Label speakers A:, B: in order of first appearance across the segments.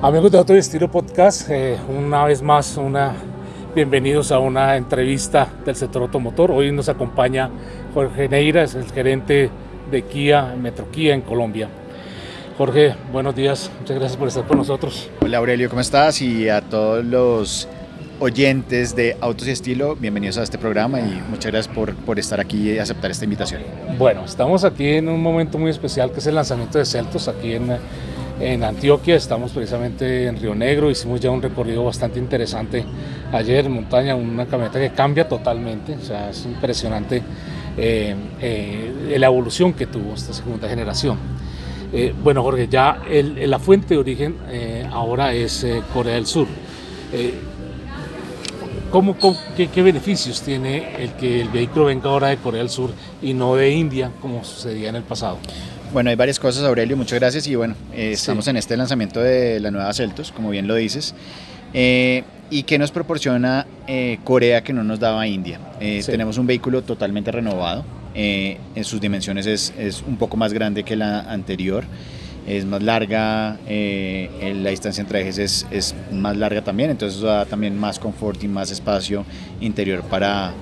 A: Amigos de y Estilo Podcast, eh, una vez más, una, bienvenidos a una entrevista del sector automotor. Hoy nos acompaña Jorge Neira, es el gerente de Kia, Metro Kia en Colombia. Jorge, buenos días, muchas gracias por estar con nosotros.
B: Hola Aurelio, ¿cómo estás? Y a todos los oyentes de Autos y Estilo, bienvenidos a este programa y muchas gracias por, por estar aquí y aceptar esta invitación.
A: Bueno, estamos aquí en un momento muy especial que es el lanzamiento de Celtos aquí en en Antioquia, estamos precisamente en Río Negro, hicimos ya un recorrido bastante interesante ayer en montaña, una camioneta que cambia totalmente, o sea, es impresionante eh, eh, la evolución que tuvo esta segunda generación. Eh, bueno, Jorge, ya la fuente de origen ahora es Corea del Sur. ¿Cómo, qué, qué, beneficios tiene el que el vehículo venga ahora de Corea del Sur y no de India, como sucedía en el pasado?
B: Bueno, hay varias cosas, Aurelio, muchas gracias. Y bueno, eh, estamos en este lanzamiento de la nueva Celtos, como bien lo dices. Eh, ¿Y qué nos proporciona eh, Corea que no nos daba India? Tenemos un vehículo totalmente renovado. en sus dimensiones es, es, un poco más grande que la anterior. Es más larga, la distancia entre ejes es, es más larga también, entonces da también más confort y más espacio interior para,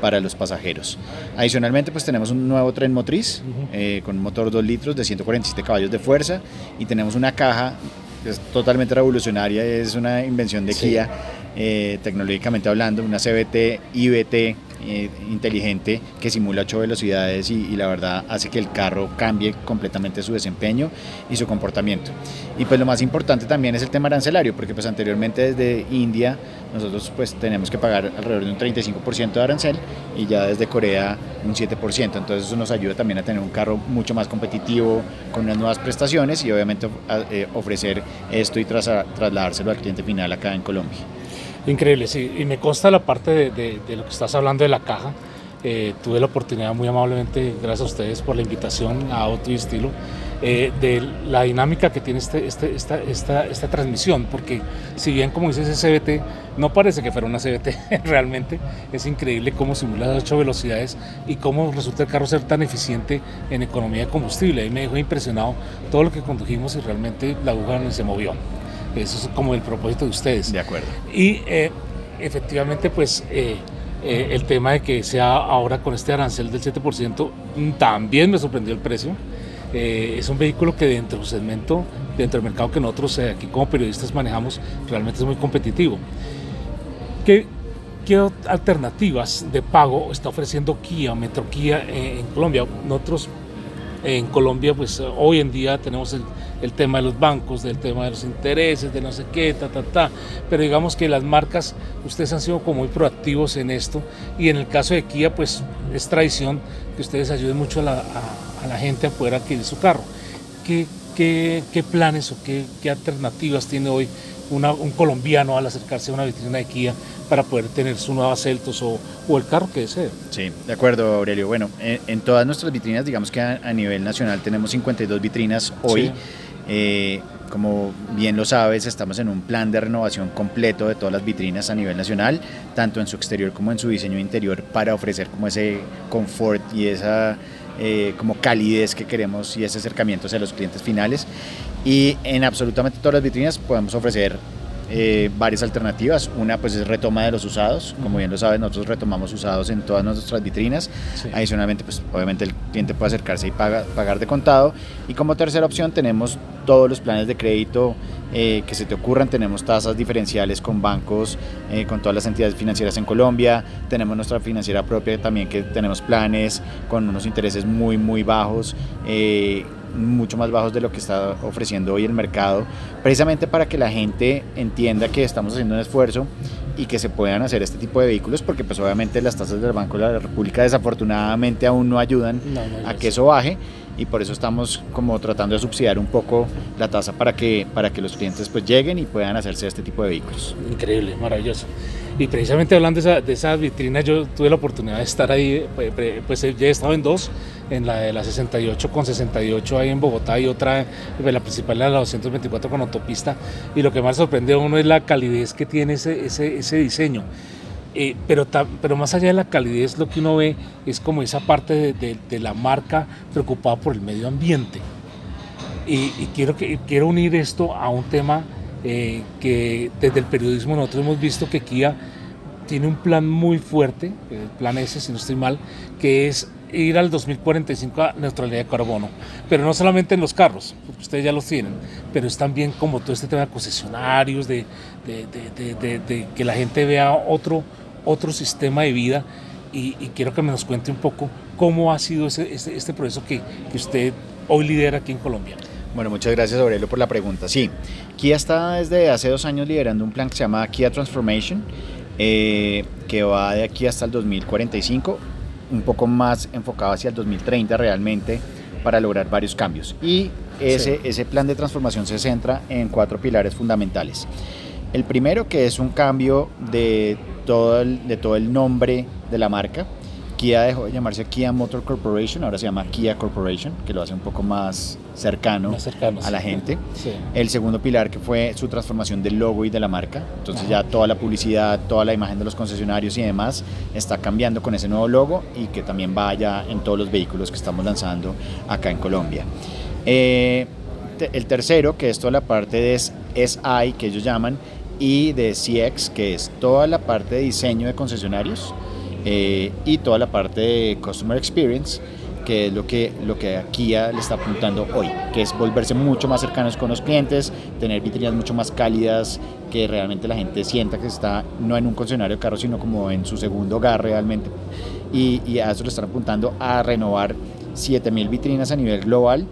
B: para los pasajeros. Adicionalmente, pues tenemos un nuevo tren motriz eh, con un motor 2 litros de 147 caballos de fuerza y tenemos una caja que es totalmente revolucionaria, es una invención de Kia, eh, tecnológicamente hablando, una CBT IBT eh, inteligente que simula 8 velocidades y, la verdad hace que el carro cambie completamente su desempeño y su comportamiento. Y pues lo más importante también es el tema arancelario, porque pues anteriormente desde India nosotros pues tenemos que pagar alrededor de un 35% de arancel y ya desde Corea un 7%, entonces eso nos ayuda también a tener un carro mucho más competitivo, con unas nuevas prestaciones y obviamente eh, ofrecer esto y trasladárselo al cliente final acá en Colombia.
A: Increíble, sí. Y me consta la parte de, lo que estás hablando de la caja. Eh, tuve la oportunidad muy amablemente, gracias a ustedes por la invitación a y Estilo, eh, de la dinámica que tiene este, este, esta, esta, esta, transmisión, porque si bien como dice ese CBT, no parece que fuera una CBT realmente, es increíble cómo simula las ocho velocidades y cómo resulta el carro ser tan eficiente en economía de combustible. Ahí me dejó impresionado todo lo que condujimos y realmente la aguja no se movió. Eso es como el propósito de ustedes.
B: De acuerdo.
A: Y eh, efectivamente, pues eh, eh, el tema de que sea ahora con este arancel del 7%, mm, también me sorprendió el precio. es un vehículo que dentro del segmento, dentro del mercado que nosotros aquí como periodistas manejamos, realmente es muy competitivo. ¿Qué, ¿Qué alternativas de pago está ofreciendo Kia, Metro Kia en Colombia? Nosotros en Colombia, pues hoy en día tenemos el tema de los bancos, del tema de los intereses, de no sé qué, ta, ta, ta. Pero digamos que las marcas, ustedes han sido como muy proactivos en esto y en el caso de Kia, pues es tradición que ustedes ayuden mucho a la, gente a poder adquirir su carro. ¿Qué, planes o qué, alternativas tiene hoy una, un colombiano al acercarse a una vitrina de Kia para poder tener su nueva Celtos o, o, el carro que desee.
B: Sí, de acuerdo, Aurelio. Bueno, en, todas nuestras vitrinas, digamos que a, nivel nacional tenemos 52 vitrinas hoy. Eh, como bien lo sabes, estamos en un plan de renovación completo de todas las vitrinas a nivel nacional, tanto en su exterior como en su diseño interior, para ofrecer como ese confort y esa eh, como calidez que queremos y ese acercamiento hacia los clientes finales. Y en absolutamente todas las vitrinas podemos ofrecer eh, varias alternativas. Una pues es retoma de los usados, como bien lo saben, nosotros retomamos usados en todas nuestras vitrinas. Adicionalmente, pues obviamente el cliente puede acercarse y pagar de contado. Y como tercera opción tenemos todos los planes de crédito eh, que se te ocurran. Tenemos tasas diferenciales con bancos, eh, con todas las entidades financieras en Colombia. Tenemos nuestra financiera propia también que tenemos planes con unos intereses muy, muy bajos mucho más bajos de lo que está ofreciendo hoy el mercado, precisamente para que la gente entienda que estamos haciendo un esfuerzo y que se puedan hacer este tipo de vehículos, porque pues obviamente las tasas del Banco de la República desafortunadamente aún no ayudan a que eso baje y por eso estamos como tratando de subsidiar un poco la tasa para que, para que los clientes pues lleguen y puedan hacerse este tipo de vehículos.
A: Increíble, maravilloso. Y precisamente hablando de, esa, de esas vitrinas, yo tuve la oportunidad de estar ahí, pues, pues ya he estado en dos, en la de la 68 con 68 ahí en Bogotá y otra, pues, la principal de la 224 con autopista. Y lo que más sorprende a uno es la calidez que tiene ese, ese, diseño. Eh, pero, pero más allá de la calidez, lo que uno ve es como esa parte de, de, la marca preocupada por el medio ambiente. Y, y, quiero, que, quiero unir esto a un tema eh, que desde el periodismo nosotros hemos visto que Kia tiene un plan muy fuerte, el plan S, si no estoy mal, que es ir al 2045 a neutralidad de carbono. Pero no solamente en los carros, porque ustedes ya los tienen, pero es también como todo este tema de concesionarios, de, de, que la gente vea otro, otro sistema de vida. Y, quiero que me nos cuente un poco cómo ha sido ese, este, este proceso que, que usted hoy lidera aquí en Colombia.
B: Bueno, muchas gracias Aurelio por la pregunta. Sí, Kia está desde hace dos años liderando un plan que se llama Kia Transformation, eh, que va de aquí hasta el 2045, un poco más enfocado hacia el 2030 realmente para lograr varios cambios. Y ese, ese plan de transformación se centra en cuatro pilares fundamentales. El primero que es un cambio de todo de todo el nombre de la marca, Kia dejó de llamarse Kia Motor Corporation, ahora se llama Kia Corporation, que lo hace un poco más cercano, a la gente. El segundo pilar que fue su transformación del logo y de la marca. Entonces ya toda la publicidad, toda la imagen de los concesionarios y demás está cambiando con ese nuevo logo y que también vaya en todos los vehículos que estamos lanzando acá en Colombia. Eh, el tercero, que es toda la parte de SI, que ellos llaman, y de CX, que es toda la parte de diseño de concesionarios eh, y toda la parte de Customer Experience, que es lo que, lo que Kia le está apuntando hoy, que es volverse mucho más cercanos con los clientes, tener vitrinas mucho más cálidas, que realmente la gente sienta que está no en un concesionario de carros, sino como en su segundo hogar realmente. Y, y a eso le están apuntando a renovar 7.000 vitrinas a nivel global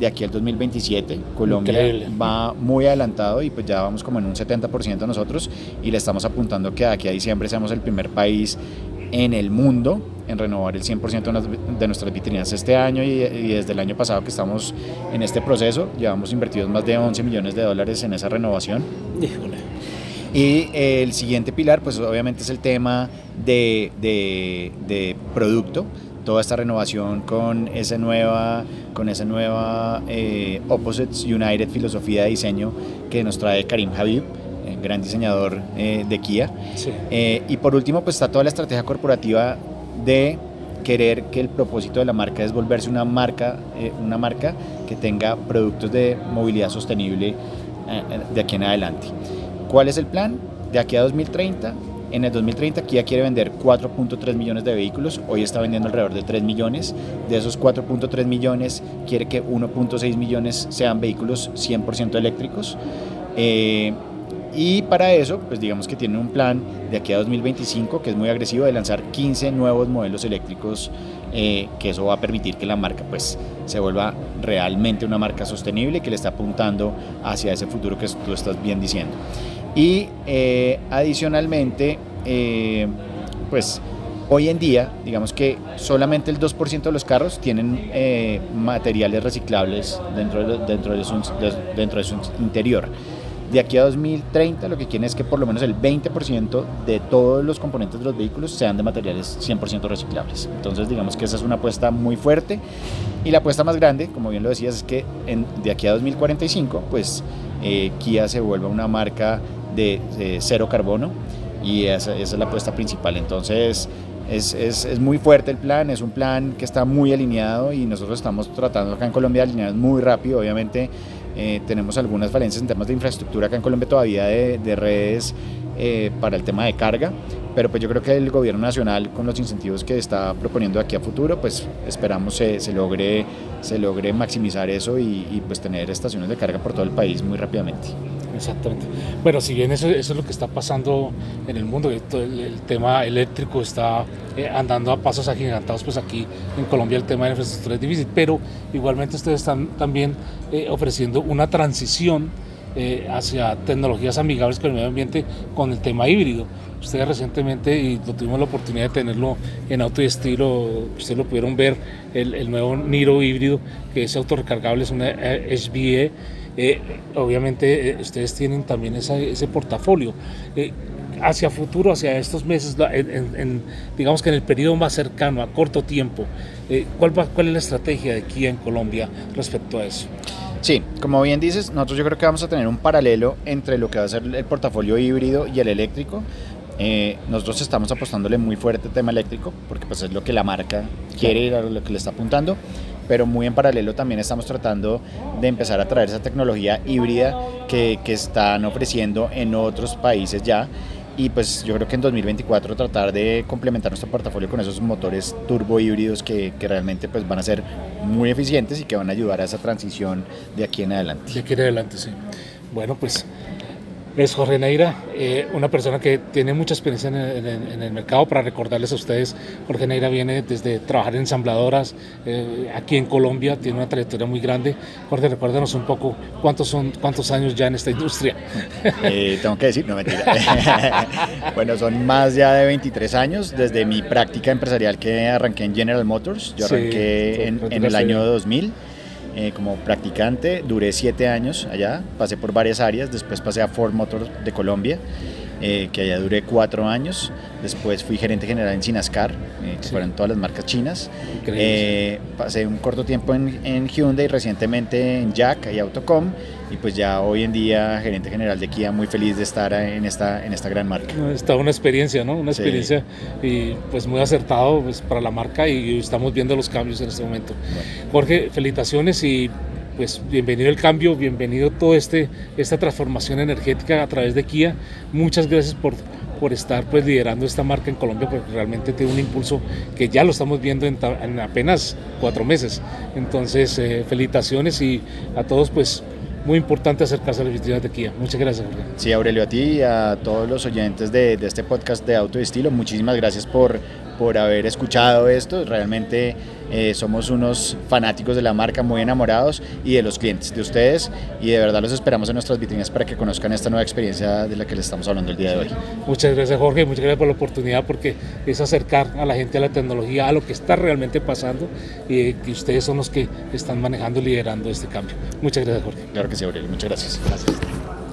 B: de aquí al 2027. Colombia va muy adelantado y pues ya vamos como en un 70% nosotros y le estamos apuntando que de aquí a diciembre seamos el primer país en el mundo en renovar el 100% de nuestras vitrinas este año y, desde el año pasado que estamos en este proceso, llevamos invertidos más de 11 millones de dólares en esa renovación. Y el siguiente pilar, pues obviamente es el tema de, de, producto, toda esta renovación con esa nueva, con esa nueva eh, Opposites United filosofía de diseño que nos trae Karim Habib gran diseñador eh, de Kia. Eh, y por último, pues está toda la estrategia corporativa de querer que el propósito de la marca es volverse una marca, eh, una marca que tenga productos de movilidad sostenible de aquí en adelante. ¿Cuál es el plan? De aquí a 2030, en el 2030 Kia quiere vender 4.3 millones de vehículos, hoy está vendiendo alrededor de 3 millones. De esos 4.3 millones quiere que 1.6 millones sean vehículos 100% eléctricos. Y para eso, pues digamos que tienen un plan de aquí a 2025 que es muy agresivo de lanzar 15 nuevos modelos eléctricos, eh, que eso va a permitir que la marca pues se vuelva realmente una marca sostenible que le está apuntando hacia ese futuro que tú estás bien diciendo. Y eh, adicionalmente, eh, pues hoy en día, digamos que solamente el 2% de los carros tienen materiales reciclables dentro de su interior de aquí a 2030 lo que quieren es que por lo menos el 20% de todos los componentes de los vehículos sean de materiales 100% reciclables. Entonces digamos que esa es una apuesta muy fuerte y la apuesta más grande, como bien lo decías, es que de aquí a 2045 pues eh, Kia se vuelva una marca de, cero carbono y esa, esa, es la apuesta principal. Entonces es, es, es, muy fuerte el plan, es un plan que está muy alineado y nosotros estamos tratando acá en Colombia de alinear muy rápido, obviamente eh, tenemos algunas falencias en temas de infraestructura acá en Colombia todavía de, redes eh, para el tema de carga, pero pues yo creo que el gobierno nacional con los incentivos que está proponiendo aquí a futuro, pues esperamos se, se logre, se logre maximizar eso y, y pues tener estaciones de carga por todo el país muy rápidamente.
A: Exactamente. Bueno, si bien eso, es lo que está pasando en el mundo, el, el tema eléctrico está eh, andando a pasos agigantados, pues aquí en Colombia el tema de la infraestructura es difícil, pero igualmente ustedes están también eh, ofreciendo una transición eh, hacia tecnologías amigables con el medio ambiente con el tema híbrido. Ustedes recientemente, y lo tuvimos la oportunidad de tenerlo en auto y estilo, ustedes lo pudieron ver, el, el nuevo Niro híbrido, que es autorrecargable, es una HBE eh, obviamente eh, ustedes tienen también ese portafolio. Eh, hacia futuro, hacia estos meses, digamos que en el periodo más cercano, a corto tiempo, ¿cuál, ¿cuál es la estrategia de Kia en Colombia respecto a eso?
B: Sí, como bien dices, nosotros yo creo que vamos a tener un paralelo entre lo que va a ser el portafolio híbrido y el eléctrico. Eh, nosotros estamos apostándole muy fuerte al tema eléctrico, porque pues es lo que la marca quiere y a lo que le está apuntando, pero muy en paralelo también estamos tratando de empezar a traer esa tecnología híbrida que, que están ofreciendo en otros países ya y pues yo creo que en 2024 tratar de complementar nuestro portafolio con esos motores turbo híbridos que, que, realmente pues van a ser muy eficientes y que van a ayudar a esa transición de aquí en adelante.
A: De aquí en adelante, sí. Bueno, pues es Jorge Neira, eh, una persona que tiene mucha experiencia en el, en el, mercado. Para recordarles a ustedes, Jorge Neira viene desde trabajar en ensambladoras eh, aquí en Colombia, tiene una trayectoria muy grande. Jorge, recuérdanos un poco cuántos son cuántos años ya en esta industria.
B: Eh, tengo que decir, no mentira. bueno, son más ya de 23 años desde mi práctica empresarial que arranqué en General Motors. Yo arranqué sí, en, en el año 2000 eh, como practicante. Duré siete años allá, pasé por varias áreas, después pasé a Ford Motor de Colombia, eh, que allá duré cuatro años. Después fui gerente general en Sinascar, eh, que sí. fueron todas las marcas chinas. Eh, pasé un corto tiempo en, en, Hyundai, recientemente en Jack y Autocom, y pues ya hoy en día gerente general de Kia, muy feliz de estar en esta, en esta gran marca.
A: Está una experiencia, ¿no? Una experiencia sí. y pues muy acertado pues, para la marca y estamos viendo los cambios en este momento. Bueno. Jorge, felicitaciones y pues bienvenido el cambio, bienvenido toda este, esta transformación energética a través de Kia. Muchas gracias por, por estar pues liderando esta marca en Colombia, porque realmente tiene un impulso que ya lo estamos viendo en, en apenas cuatro meses. Entonces, eh, felicitaciones y a todos pues muy importante acercarse a las vitrinas de Kia. Muchas gracias, Jorge.
B: Sí, Aurelio, a ti y a todos los oyentes de, de este podcast de Auto Estilo, muchísimas gracias por, por haber escuchado esto. Realmente eh, somos unos fanáticos de la marca, muy enamorados y de los clientes, de ustedes. Y de verdad los esperamos en nuestras vitrinas para que conozcan esta nueva experiencia de la que les estamos hablando el día de hoy.
A: Muchas gracias, Jorge. Muchas gracias por la oportunidad porque es acercar a la gente a la tecnología, a lo que está realmente pasando y que ustedes son los que están manejando y liderando este cambio. Muchas gracias, Jorge.
B: Claro que sí, Aurelio. Muchas gracias. Gracias.